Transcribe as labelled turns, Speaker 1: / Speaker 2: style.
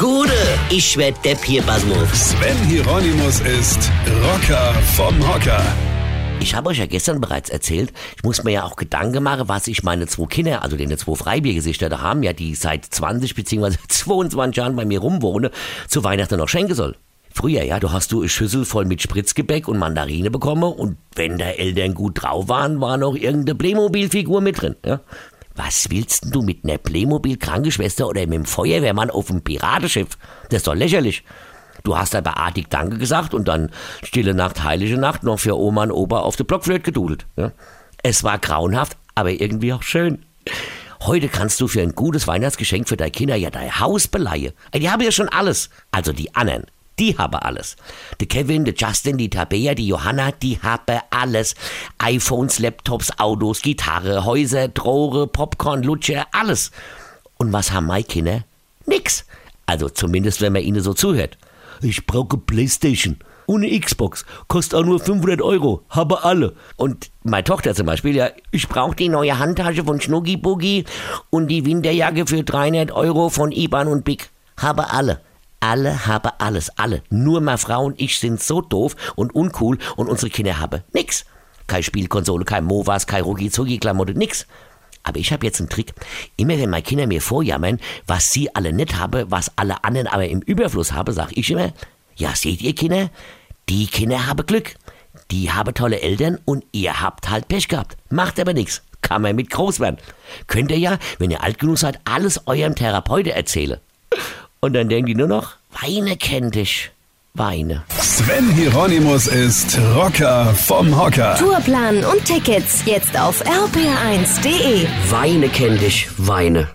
Speaker 1: Gude, ich werd Depp hier, Basmus.
Speaker 2: Sven Hieronymus ist Rocker vom Hocker.
Speaker 1: Ich habe euch ja gestern bereits erzählt, ich muss mir ja auch Gedanken machen, was ich meine zwei Kinder, also den zwei Freibiergesichter da haben, ja, die seit 20 bzw. 22 Jahren bei mir rumwohnen, zu Weihnachten noch schenken soll. Früher, ja, du hast du eine Schüssel voll mit Spritzgebäck und Mandarine bekommen und wenn da Eltern gut drauf waren, war noch irgendeine Playmobil-Figur mit drin, ja. Was willst denn du mit einer Playmobil-Krankenschwester oder mit dem Feuerwehrmann auf dem Piratenschiff? Das ist doch lächerlich. Du hast aber artig Danke gesagt und dann stille Nacht, heilige Nacht noch für Oma und Opa auf der Blockflöte gedudelt. Ja? Es war grauenhaft, aber irgendwie auch schön. Heute kannst du für ein gutes Weihnachtsgeschenk für deine Kinder ja dein Haus beleihen. Die haben ja schon alles. Also die anderen. Die haben alles. Der Kevin, der Justin, die Tabea, die Johanna, die haben alles. iPhones, Laptops, Autos, Gitarre, Häuser, Drohre, Popcorn, Lutscher, alles. Und was haben meine Kinder? Nix. Also zumindest, wenn man ihnen so zuhört. Ich brauche Playstation eine Xbox. Kostet auch nur 500 Euro. Habe alle. Und meine Tochter zum Beispiel, ja, ich brauche die neue Handtasche von Schnuggi Boogie und die Winterjacke für 300 Euro von Iban und Big. Habe alle. Alle haben alles, alle. Nur meine Frau und ich sind so doof und uncool und unsere Kinder haben nix. Kein Spielkonsole, kein Movas, kein Rugi-Zugi-Klamotte, nix. Aber ich habe jetzt einen Trick. Immer wenn meine Kinder mir vorjammern, was sie alle nicht haben, was alle anderen aber im Überfluss haben, sage ich immer, ja, seht ihr Kinder, die Kinder haben Glück. Die haben tolle Eltern und ihr habt halt Pech gehabt. Macht aber nichts. Kann man mit groß werden. Könnt ihr ja, wenn ihr alt genug seid, alles eurem Therapeuten erzählen. Und dann denken die nur noch, Weine kennt dich. Weine.
Speaker 2: Sven Hieronymus ist Rocker vom Hocker.
Speaker 3: Tourplan und Tickets jetzt auf rpr1.de.
Speaker 1: Weine kennt dich. Weine.